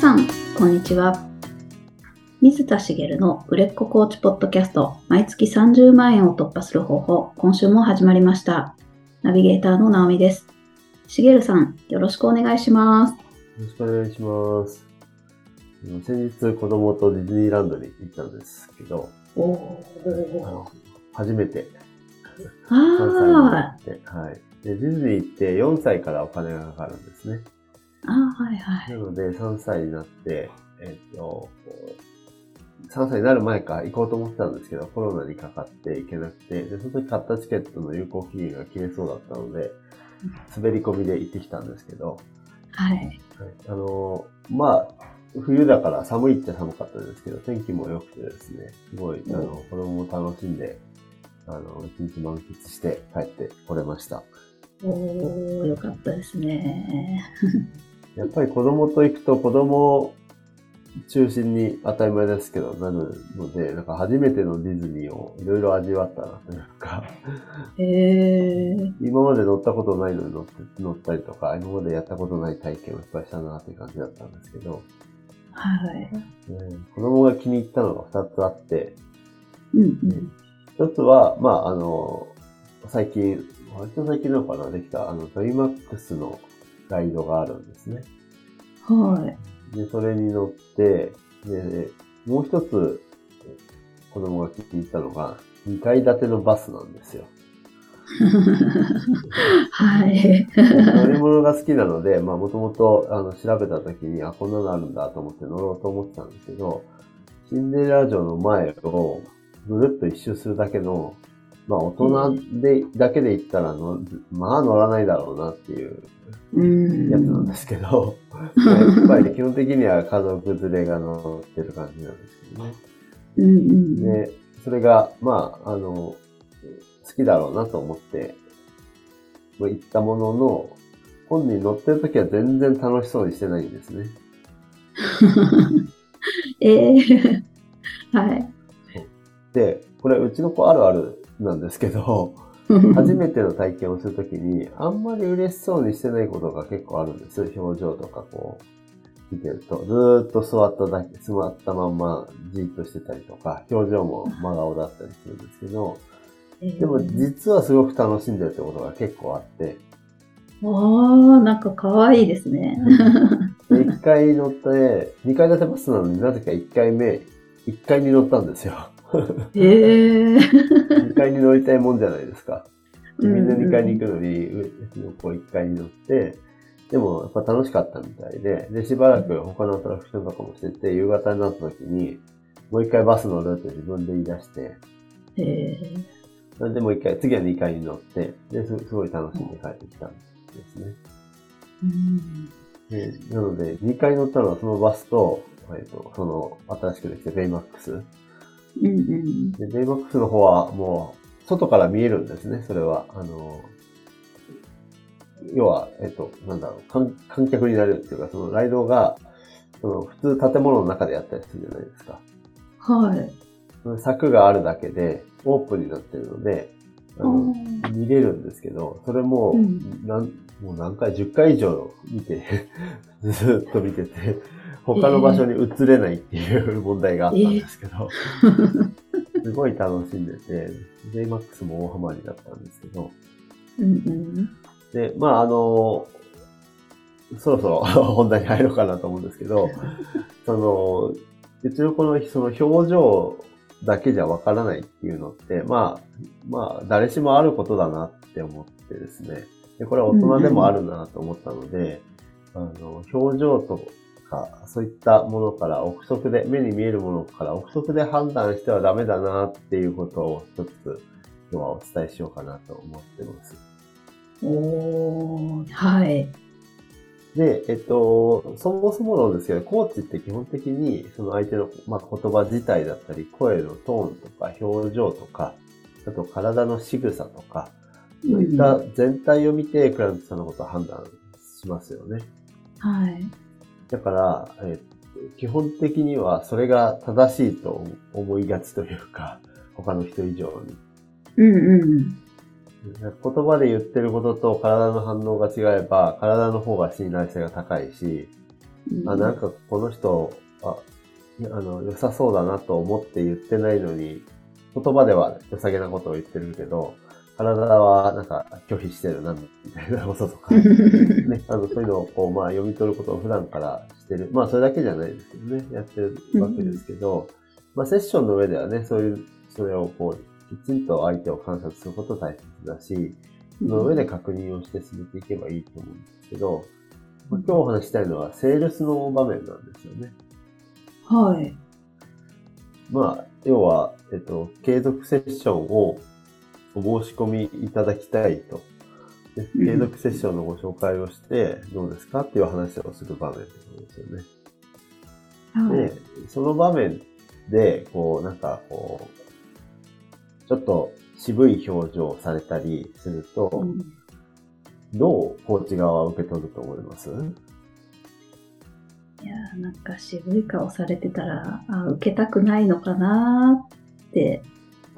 さん、こんにちは。水田茂の売れっ子コーチポッドキャスト、毎月30万円を突破する方法、今週も始まりました。ナビゲーターの直美です。茂さん、よろしくお願いします。よろしくお願いします。先日子供とディズニーランドに行ったんですけど、初めてあ3歳にあはい。で、ディズニーって4歳からお金がかかるんですね。あ、はいはい。なので3歳になって、えっと、3歳になる前か行こうと思ってたんですけど、コロナにかかって行けなくて、で、その時買ったチケットの有効期限が切れそうだったので、滑り込みで行ってきたんですけど、はい。はい、あのーまあ、冬だから寒いっちゃ寒かったですけど、天気も良くてですね、すごい、あの、子供も楽しんで、あの、一日満喫して帰ってこれました。おー、よかったですね。やっぱり子供と行くと子供中心に当たり前ですけど、なるので、なんか初めてのディズニーをいろいろ味わったなというか、へえー。今まで乗ったことないのに乗って乗ったりとか、今までやったことない体験をいっぱいしたなという感じだったんですけど、はい。うん子供が気に入ったのが2つあって、うんうん。一つは、まあ、あの、最近、割と最近なのかな、できた、あの、ドリマックスのライドがあるんですね。はい。で、それに乗って、で、もう一つ、子供が気に入ったのが、2階建てのバスなんですよ。はい。乗り物が好きなので、まあ、もともと、あの、調べた時に、あ、こんなのあるんだと思って乗ろうと思ってたんですけど、シンデレラ城の前をぐるっと一周するだけの、まあ、大人で、だけで行ったらの、まあ乗らないだろうなっていううん。やつなんですけど、やっぱり基本的には家族連れが乗ってる感じなんですけどね。うんうん。で、それが、まあ、あの、好きだろうなと思って、まあ行ったものの、本人乗ってる時は全然楽しそうにしてないんですね。ええはい。で、これうちの子あるあるなんですけど、初めての体験をするときに、あんまり嬉しそうにしてないことが結構あるんです。表情とかこう、見てると。ずーっと座っただけ、座ったまんまじーっとしてたりとか、表情も真顔だったりするんですけど、でも実はすごく楽しんでるってことが結構あって、ああ、なんか可愛いですね。で一回乗って、二階建てバスなのになぜか一回目、一階に乗ったんですよ。ええ二階に乗りたいもんじゃないですか。でみんなうんうん2階に行くのに、うちの子1階に乗って、でもやっぱ楽しかったみたいで、で、しばらく他のアトラクションとかもしてて、夕方になった時に、もう1回バス乗るって自分で言い出して、ええそれでもう1回、次は2階に乗って、で、すすごい楽しんで帰ってきたんですね。うんでなので、2階に乗ったのはそのバスと、えっと、その新しくできたベイマックス。うんうん。で、ベイマックスの方はもう、外から見えるんですね、それは。あの、要は、えっと、なんだろう、観観客になれるっていうか、そのライドが、その普通建物の中でやったりするじゃないですか。はい。その柵があるだけで、オープンになってるので、あの見れるんですけど、それも、うんなんもう何回、10回以上見て、ずっと見てて、他の場所に移れないっていう問題があったんですけど、すごい楽しんでて、JMAX も大ハマりだったんですけど、うんうん。で、まああの、そろそろ 本題に入ろうかなと思うんですけど、その、うちの子のその表情だけじゃわからないっていうのって、まあ、まあ、誰しもあることだなって思ってですね。で、これは大人でもあるなと思ったので、あの、表情とか、そういったものから憶測で、目に見えるものから憶測で判断してはダメだなっていうことを一つ今日はお伝えしようかなと思ってます。おー、はい。で、えっと、そもそもなんですけど、コーチって基本的に、その相手の、まあ、言葉自体だったり、声のトーンとか、表情とか、あと体の仕草とか、そういった全体を見て、クライアントさんのことを判断しますよね。はい。だから、えっと、基本的にはそれが正しいと思いがちというか、他の人以上に。うんうん。言葉で言ってることと体の反応が違えば、体の方が信頼性が高いし、あ、なんかこの人、あ、あの、良さそうだなと思って言ってないのに、言葉では良さげなことを言ってるけど、体はなんか拒否してるな、みたいなこととか、ね、あの、そういうのをこう、まあ読み取ることを普段からしてる。まあそれだけじゃないですけどね、やってるわけですけど、まあセッションの上ではね、そういう、それをこう、きちんと相手を観察すること大切だし、その上で確認をして進めていけばいいと思うんですけど、まあ、今日お話したいのは、セールスの場面なんですよね。はい。まあ、要は、えっと、継続セッションをお申し込みいただきたいと。で継続セッションのご紹介をして、どうですかっていう話をする場面ってことですよね。はい。で、その場面で、こう、なんか、こう、ちょっと渋い表情をされたりすると、うんどうコーチ側は受け取ると思います？いやーなんか渋い顔されてたら、あ受けたくないのかなーって、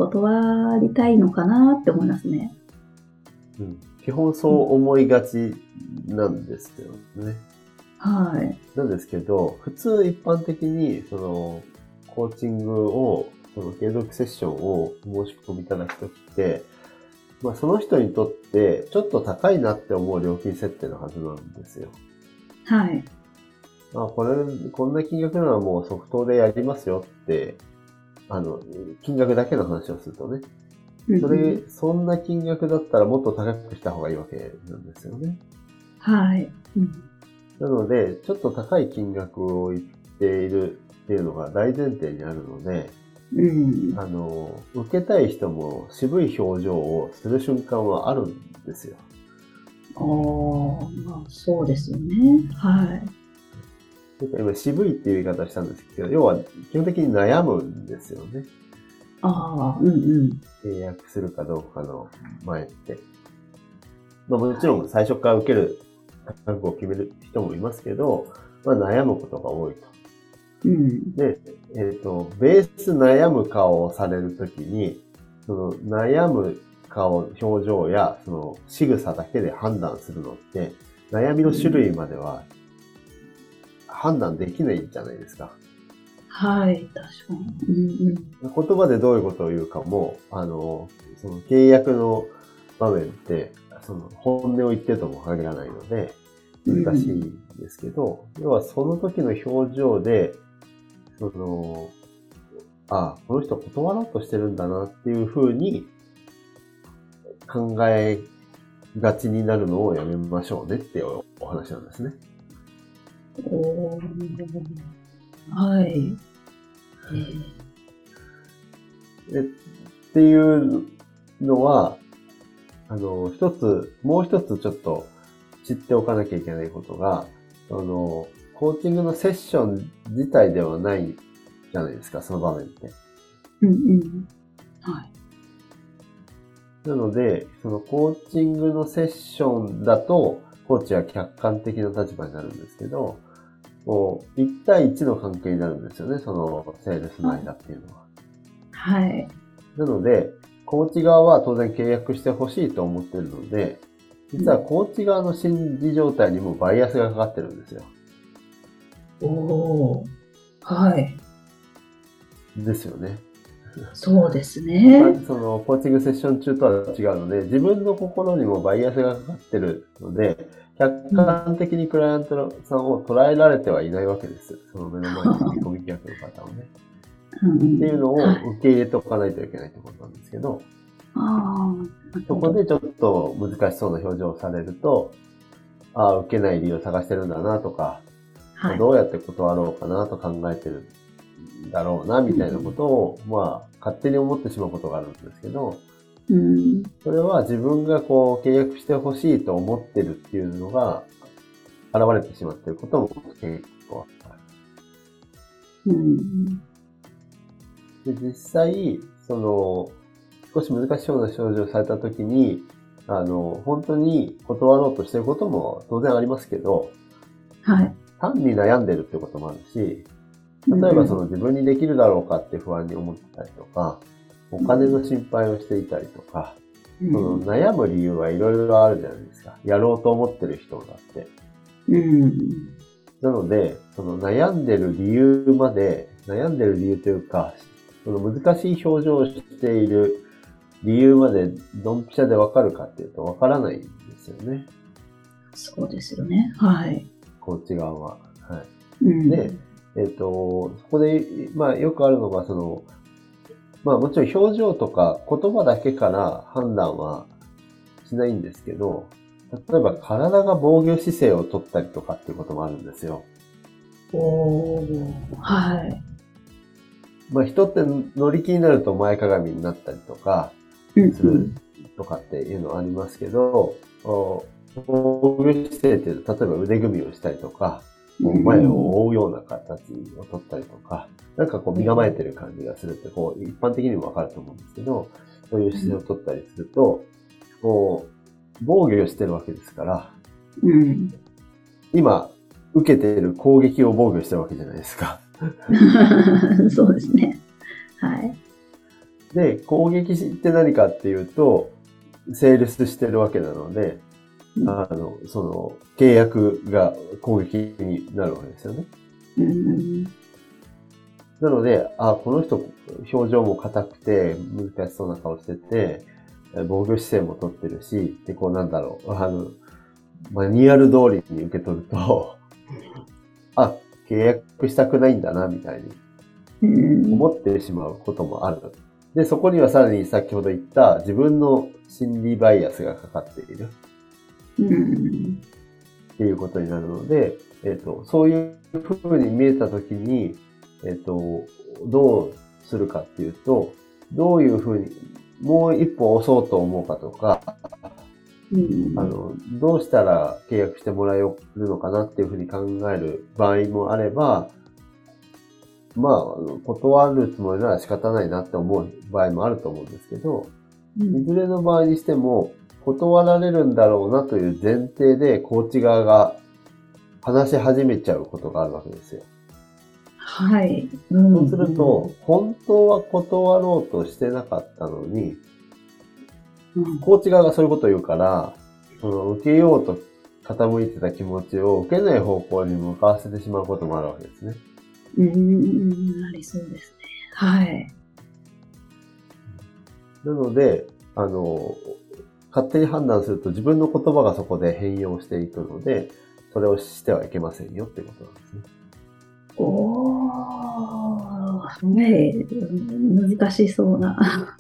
断りたいのかなーって思いますね。うん基本そう思いがちなんですよね。はい。なんですけど、普通一般的に、その、コーチングを、その継続セッションを申し込みいただくときって、まあその人にとってちょっと高いなって思う料金設定のはずなんですよ。はい。まあこれ、こんな金額ならもう即答でやりますよって、あの、金額だけの話をするとね。それ、そんな金額だったらもっと高くした方がいいわけなんですよね。はい。うんなので、ちょっと高い金額を言っているっていうのが大前提にあるので、うん。あの、受けたい人も渋い表情をする瞬間はあるんですよ。おー、まあそうですよね。はい。今渋いっていう言い方をしたんですけど、要は基本的に悩むんですよね。ああ、うんうん。契約するかどうかの前って。まあもちろん最初から受ける覚悟を決める人もいますけど、まあ悩むことが多いと。うん。で、えっ、と、ベース悩む顔をされるときに、その悩む顔、表情や、その仕草だけで判断するのって、悩みの種類までは判断できないじゃないですか。はい、確かに。うんうん。言葉でどういうことを言うかも、あの、その契約の場面って、その本音を言ってるとも限らないので、難しいんですけど、要はその時の表情で、その、あこの人断ろうとしてるんだなっていうふうに考えがちになるのをやめましょうねっていうお話なんですね。おーはい。えっていうのは、あの、一つ、もう一つちょっと知っておかなきゃいけないことが、その、コーチングのセッション自体ではないじゃないですか、その場面って。うんうん。はい。なので、そのコーチングのセッションだと、コーチは客観的な立場になるんですけど、こう、1対1の関係になるんですよね、そのセールスの間っていうのは。はい。なので、コーチ側は当然契約してほしいと思ってるので、実はコーチ側の心理状態にもバイアスがかかってるんですよ。おーはい。ですよね。そうですね。そのコーチングセッション中とは違うので、自分の心にもバイアスがかかってるので、客観的にクライアントさんを捉えられてはいないわけです。その目の前に振り込み客の方をね。うんうんっていうのをはい受け入れておかないといけないってことなんですけど、そこでちょっと難しそうな表情をされると、ああ、受けない理由を探してるんだなとか、はい。どうやって断ろうかなと考えてるんだろうな、みたいなことを、まあ、勝手に思ってしまうことがあるんですけど、うん。それは自分がこう、契約してほしいと思ってるっていうのが、現れてしまっていることも結構ある。うん。で、実際、その、少し難しそうな症状をされたときに、あの、本当に断ろうとしてることも当然ありますけど、はい。単に悩んでるってこともあるし、例えばその自分にできるだろうかって不安に思ってたりとか、お金の心配をしていたりとか、うん、その悩む理由はいろいろあるじゃないですか。やろうと思ってる人だって。うん。なので、その悩んでる理由まで、悩んでる理由というか、その難しい表情をしている理由までドンピシャでわかるかっていうとわからないんですよね。そうですよね。はい。こっち側は。はい。うん、で、えっ、と、そこで、まあよくあるのが、その、まあもちろん表情とか言葉だけから判断はしないんですけど、例えば体が防御姿勢を取ったりとかっていうこともあるんですよ。おーはい。まあ人って乗り気になると前かがみになったりとかうんするとかっていうのはありますけど、お防御姿勢っていうと、例えば腕組みをしたりとか、前を覆うような形を取ったりとか、なんかこう身構えてる感じがするって、こう一般的にもわかると思うんですけど、そういう姿勢を取ったりすると、こう、防御をしてるわけですから、うん。今、受けている攻撃を防御してるわけじゃないですか。そうですね。はい。で、攻撃って何かっていうと、成立してるわけなので、うんあの、その、契約が攻撃になるわけですよね。うん。なので、あ、この人、表情も硬くて、難しそうな顔してて、え防御姿勢も取ってるし、で、こうなんだろう、あの、マニュアル通りに受け取ると、あ、契約したくないんだな、みたいにうん。思ってしまうこともある。で、そこにはさらに先ほど言った自分の心理バイアスがかかっているうん。っていうことになるので、えっ、と、そういう風に見えたときに、えっ、と、どうするかっていうと、どういう風に、もう一歩押そうと思うかとか、うん。あの、どうしたら契約してもらえるのかなっていうふうに考える場合もあれば、まあ断るつもりなら仕方ないなって思う場合もあると思うんですけど、いずれの場合にしても、断られるんだろうなという前提で、コーチ側が話し始めちゃうことがあるわけですよ。はい。うんそうすると、、本当は断ろうとしてなかったのに、うんコーチ側がそういうことを言うから、その受けようと傾いてた気持ちを受けない方向に向かわせてしまうこともあるわけですね。うん、ありそうですね。はい。なので、あの、勝手に判断すると自分の言葉がそこで変容していくので、それをしてはいけませんよっていうことなんですね。おー、はい。難しそうな。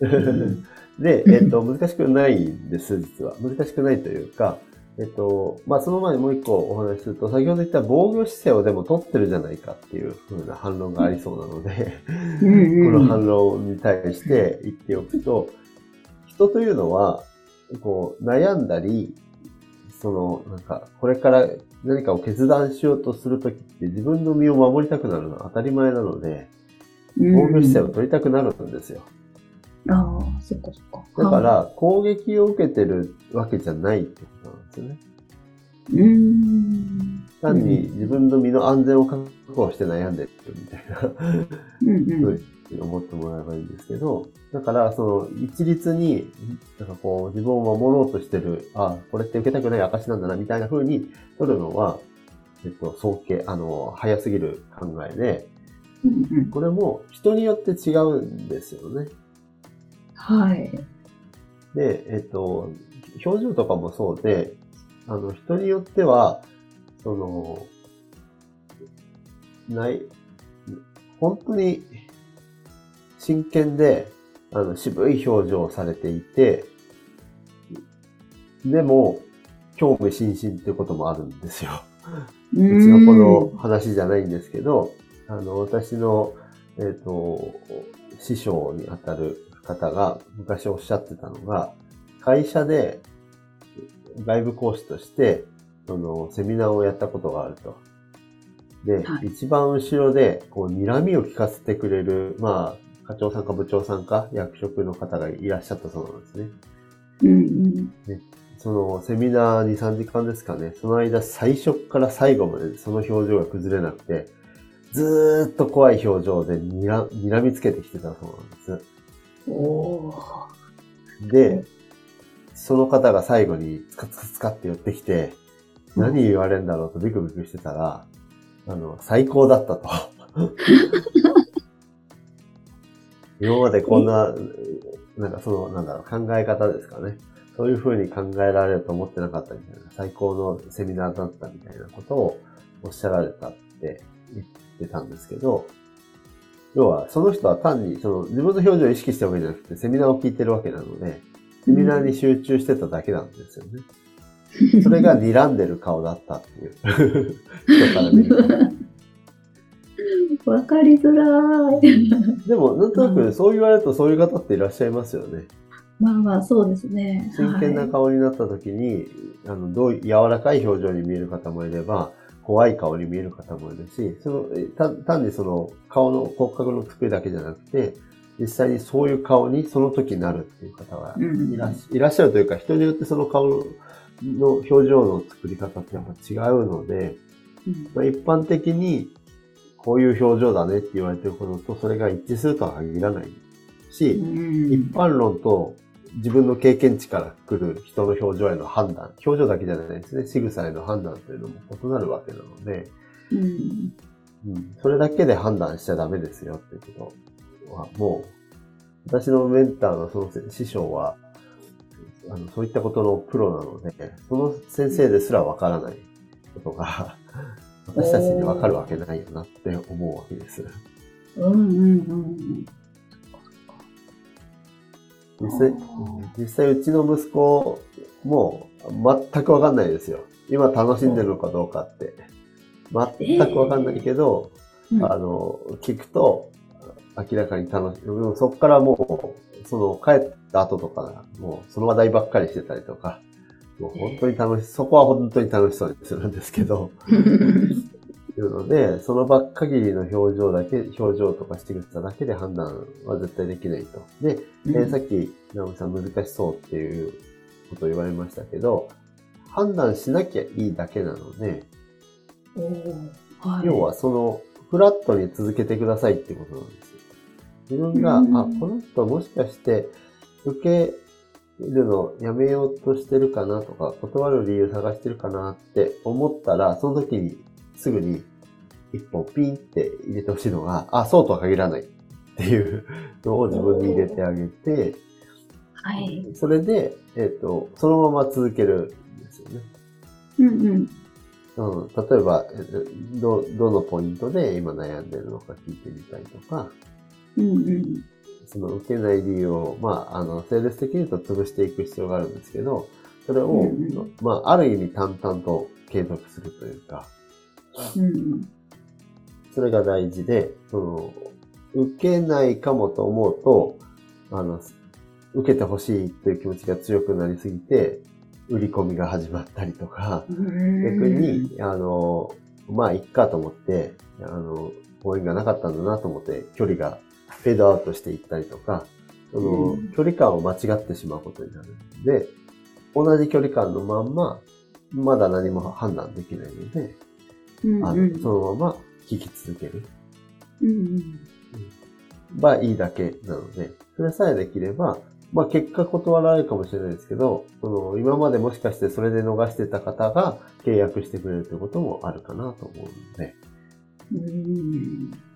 で、えっ、と、難しくないんです、実は。難しくないというか、えっ、と、まあ、その前にもう一個お話しすると、先ほど言った防御姿勢をでも取ってるじゃないかっていう風な反論がありそうなので、うん この反論に対して言っておくと、人というのは、こう、悩んだり、その、なんか、これから何かを決断しようとするときって自分の身を守りたくなるのは当たり前なので、防御姿勢を取りたくなるんですよ。ああ、そっかそっか。だか、ら、攻撃を受けてるわけじゃないってことなんですよね。うん。単に自分の身の安全を確保して悩んでるみたいな。うんうん。思ってもらえばいいんですけど、だから、その、一律に、なんかこう、自分を守ろうとしてる、あ、これって受けたくない証なんだな、みたいな風に取るのは、えっと、早計、あの、早すぎる考えで、うんうんこれも人によって違うんですよね。はい。で、えっと、表情とかもそうで、あの、人によっては、その、ない、本当に真剣で、あの、渋い表情をされていて、でも、興味津々っていうこともあるんですよ。ううちの子の話じゃないんですけど、あの、私の、えっ、と、師匠にあたる方が昔おっしゃってたのが、会社で外部講師として、その、セミナーをやったことがあると。で、はい一番後ろで、こう、睨みを聞かせてくれる、まあ、課長さんか部長さんか役職の方がいらっしゃったそうなんですね。うんうん。そのセミナー2、3時間ですかね。その間、最初から最後までその表情が崩れなくて、ずーっと怖い表情でにら睨みつけてきてたそうなんです。おー。で、その方が最後にツカツカツカって寄ってきて、何言われるんだろうとビクビクしてたら、あの、最高だったと。今までこんな、なんかその、なんだろう、考え方ですかね。そういうふうに考えられると思ってなかったみたいな、最高のセミナーだったみたいなことをおっしゃられたって言ってたんですけど、要は、その人は単に、その自分の表情を意識したわけじゃなくて、セミナーを聞いてるわけなので、セミナーに集中してただけなんですよね。それが睨んでる顔だったっていう 人から見ると。わかりづらい。でも、なんとなくそう言われるとそういう方っていらっしゃいますよね。まあまあ、そうですね。真剣な顔になった時に、はい、あの、どう柔らかい表情に見える方もいれば、怖い顔に見える方もいるし、その、単にその顔の骨格の作りだけじゃなくて、実際にそういう顔にその時なるっていう方がいら,、いらっしゃるというか、人によってその顔の表情の作り方ってやっぱ違うので、まあ、一般的にこういう表情だねって言われてることとそれが一致するとは限らないし、一般論と自分の経験値から来る人の表情への判断、表情だけじゃないですね、仕草への判断というのも異なるわけなので、うん、うん、それだけで判断しちゃダメですよっていうことは、もう、私のメンターのその師匠は、あのそういったことのプロなので、その先生ですらわからないことが、私たちにわかるわけないよなって思うわけです。うんうんうん実際、実際うちの息子も全くわかんないですよ。今楽しんでるのかどうかって。全くわかんないけど、えー、あの、聞くと明らかに楽しい。そこからもう、その帰った後とか、もうその話題ばっかりしてたりとか、もう本当に楽しい、そこは本当に楽しそうにするんですけど、いうので、その場限りの表情だけ、表情とか仕草だけで判断は絶対できないと。で、うん、えー、さっき、直美さん難しそうっていうことを言われましたけど、判断しなきゃいいだけなので、はい、要はその、フラットに続けてくださいってことなんですよ。自分が、うん、あ、この人もしかして受けるのやめようとしてるかなとか、断る理由探してるかなって思ったら、その時にすぐに一本ピンって入れてほしいのが、あ、そうとは限らないっていうのを自分に入れてあげて、はい。それで、えっ、ー、と、そのまま続けるんですよね。うんうん。うん、例えばど、どのポイントで今悩んでるのか聞いてみたりとか、うんうん、その受けない理由を、まあ、あの、セールス的に言うと潰していく必要があるんですけど、それを、うんうん、まあ、ある意味淡々と継続するというか、うん、それが大事で、その、受けないかもと思うと、あの、受けてほしいという気持ちが強くなりすぎて、売り込みが始まったりとか、逆に、あの、まあ、いっかと思って、あの、応援がなかったんだなと思って、距離がフェードアウトしていったりとか、その、距離感を間違ってしまうことになるので、同じ距離感のまんま、まだ何も判断できないので、うんうん、あのそのまま聞き続ける。うんうんばいいだけなので、それさえできれば、まあ結果断られるかもしれないですけど、その今までもしかしてそれで逃してた方が契約してくれるということもあるかなと思うので。うん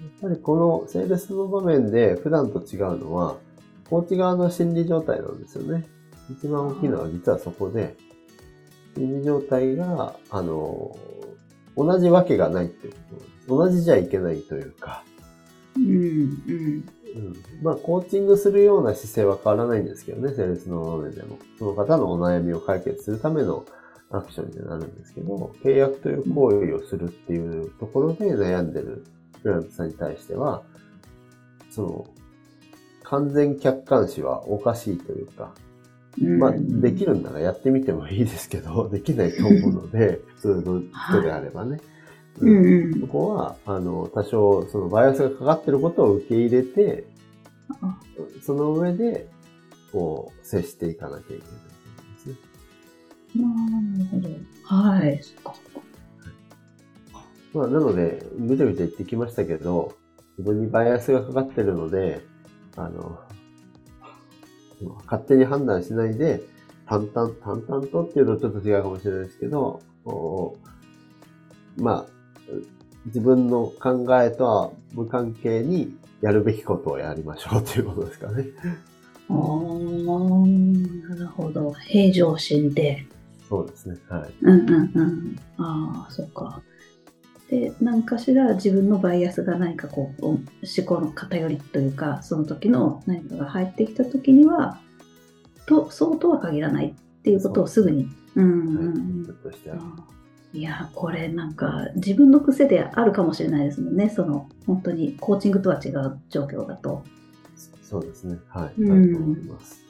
やっぱりこのセールスの場面で普段と違うのは、コーチ側の心理状態なんですよね。一番大きいのは実はそこで、心理状態が、あの、同じわけがないってこと同じじゃいけないというか。うん、うん。うん。まあ、コーチングするような姿勢は変わらないんですけどね、セールスの場面でも。その方のお悩みを解決するためのアクションになるんですけど、契約という行為をするっていうところで悩んでるクラントさんに対しては、その、完全客観視はおかしいというか、まあ、できるんならやってみてもいいですけど、できないと思うので、普通の人であればね。うん、そこは、あの、多少、そのバイアスがかかってることを受け入れて、その上で、こう、接していかなきゃいけないですね。なるほど。はい。まあ、なので、ぐちゃぐちゃ言ってきましたけど、自分にバイアスがかかってるので、あの、勝手に判断しないで、淡々、淡々とっていうのはちょっと違うかもしれないですけど、まあ、自分の考えとは無関係にやるべきことをやりましょうということですかね。ああ、なるほど。平常心で。そうですね。はい。うんうんうん。ああ、そっか。で、何かしら自分のバイアスが何かこう、思考の偏りというか、その時の何かが入ってきた時には、と、そうとは限らないっていうことをすぐに。うん、うん。いや、これなんか自分の癖であるかもしれないですもんね。その、本当にコーチングとは違う状況だと。そうですね。はい。うん、思います。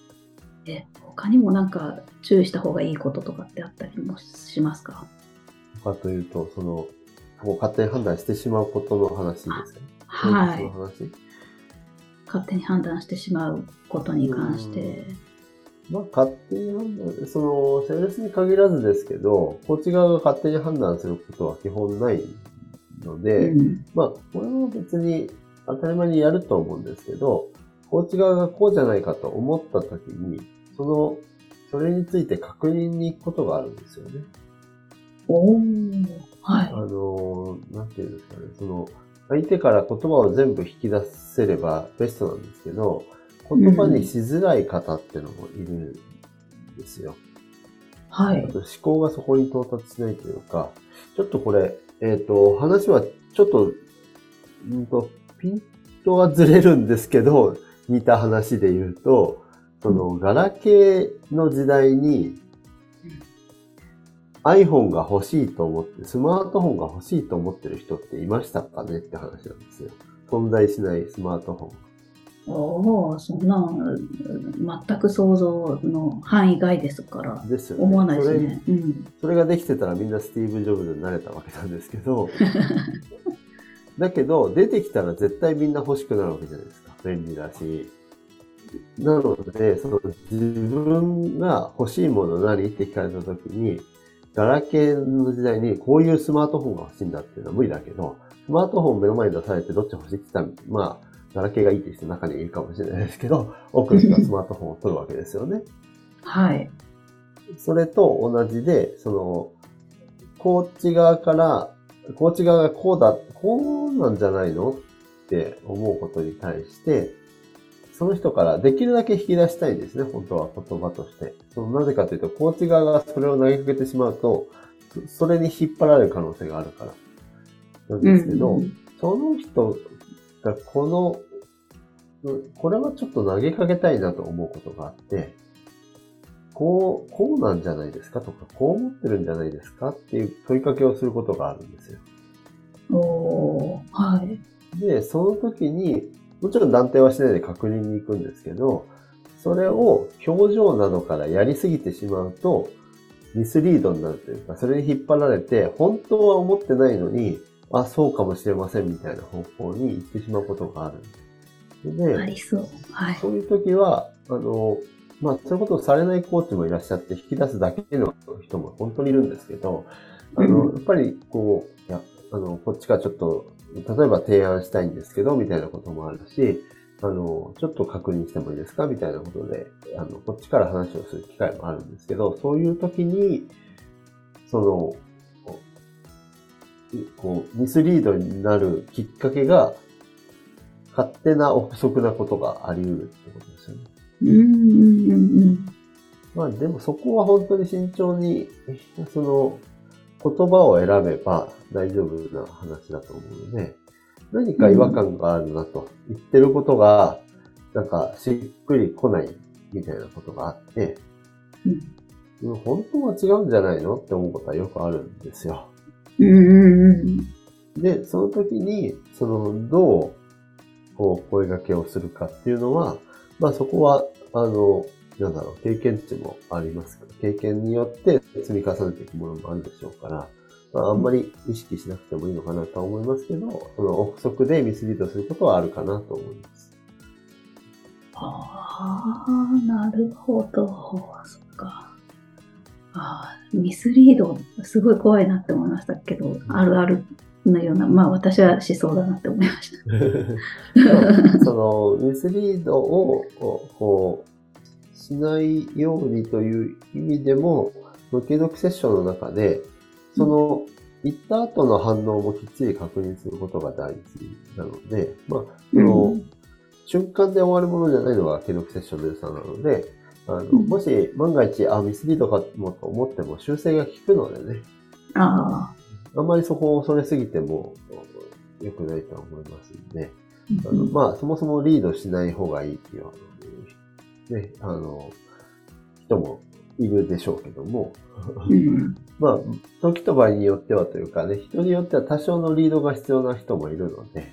え、他にもなんか注意した方がいいこととかってあったりもしますか？他というと、その、こう勝手に判断してしまうことの話ですか？ね。はい。勝手に判断してしまうことに関して。まあ、勝手に判断、その、セールスに限らずですけど、コーチ側が勝手に判断することは基本ないので、うん、まあ、これは別に当たり前にやると思うんですけど、コーチ側がこうじゃないかと思ったときに、その、それについて確認に行くことがあるんですよね。おー、はい。あの、なんていうんですかね、その、相手から言葉を全部引き出せればベストなんですけど、言葉にしづらい方っていうのもいるんですよ。はい。思考がそこに到達しないというか、ちょっとこれ、えっ、ー、と、話はちょっと、うんと、ピントはずれるんですけど、似た話で言うと、その、ガラケーの時代に、iPhone が欲しいと思って、スマートフォンが欲しいと思ってる人っていましたかねって話なんですよ。存在しないスマートフォン。おお、そんな、全く想像の範囲外ですから。ですよね。思わないですね。それうん、それができてたらみんなスティーブ・ジョブズになれたわけなんですけど、だけど、出てきたら絶対みんな欲しくなるわけじゃないですか。便利だし。なので、その自分が欲しいもの何って聞かれたときに、ガラケーの時代にこういうスマートフォンが欲しいんだっていうのは無理だけど、スマートフォン目の前に出されてどっち欲しいって言ったら、まあ、ガラケーがいいって人中にいるかもしれないですけど、多くの人はスマートフォンを取るわけですよね。はい。それと同じで、その、コーチ側から、コーチ側がこうだ、こうなんじゃないのって思うことに対して、その人からできるだけ引き出したいんですね、本当は言葉として。そのなぜかというと、コーチ側がそれを投げかけてしまうと、それに引っ張られる可能性があるから。なんですけど、うん、その人がこのこれはちょっと投げかけたいなと思うことがあって、こう、こうなんじゃないですか？とか、こう思ってるんじゃないですか？っていう問いかけをすることがあるんですよ。おはい。で、その時に、もちろん断定はしないで確認に行くんですけど、それを表情などからやりすぎてしまうと、ミスリードになるというか、それに引っ張られて、本当は思ってないのに、あ、そうかもしれませんみたいな方向に行ってしまうことがあるんでありそう。はい。そういう時は、あの、まあ、そういうことをされないコーチもいらっしゃって、引き出すだけの人も本当にいるんですけど、あの、やっぱり、こう、いや、あの、こっちからちょっと、例えば提案したいんですけど、みたいなこともあるし、あの、ちょっと確認してもいいですか？みたいなことで、あの、こっちから話をする機会もあるんですけど、そういう時に、その、こう、ミスリードになるきっかけが、勝手な憶測なことがあり得るってことですよね。うんうんうんまあでもそこは本当に慎重に、その言葉を選べば大丈夫な話だと思うので、何か違和感があるなと。言ってることが、なんかしっくりこないみたいなことがあって、うん、本当は違うんじゃないのって思うことはよくあるんですよ。で、その時に、その、どうこう、声掛けをするかっていうのは、まあそこは、あの、なんだろう、経験値もあります。から、経験によって積み重ねていくものもあるでしょうから、まあ、あんまり意識しなくてもいいのかなとは思いますけど、その憶測でミスリードすることはあるかなと思います。ああ、なるほど。そっか。ああ、ミスリード、すごい怖いなって思いましたけど、あるあるのような、まあ私はしそうだなって思いました。そのミスリードをこうしないようにという意味でも、継続セッションの中で、その、行った後の反応もきっちり確認することが大事なので、まあ、その、うん、瞬間で終わるものじゃないのが継続セッションの良さなので、あの、もし万が一、あ、ミスリードかもと思っても修正が効くのでね。ああ。あんまりそこを恐れすぎても良くないと思いますんで、あの、まあ、そもそもリードしない方がいいっていう、ね、あの、人もいるでしょうけども、うん、まあ、時と場合によってはというかね、人によっては多少のリードが必要な人もいるので、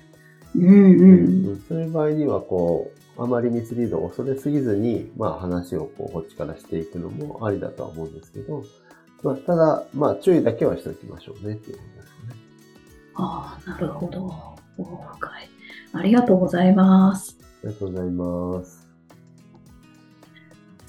うんうん、そういう場合には、こう、あまりミスリードを恐れすぎずに、まあ話をこう、こっちからしていくのもありだとは思うんですけど、まあ、ただ、まあ、注意だけはしておきましょうねっていうことですね。ああ、なるほど。深い。ありがとうございます。ありがとうございます。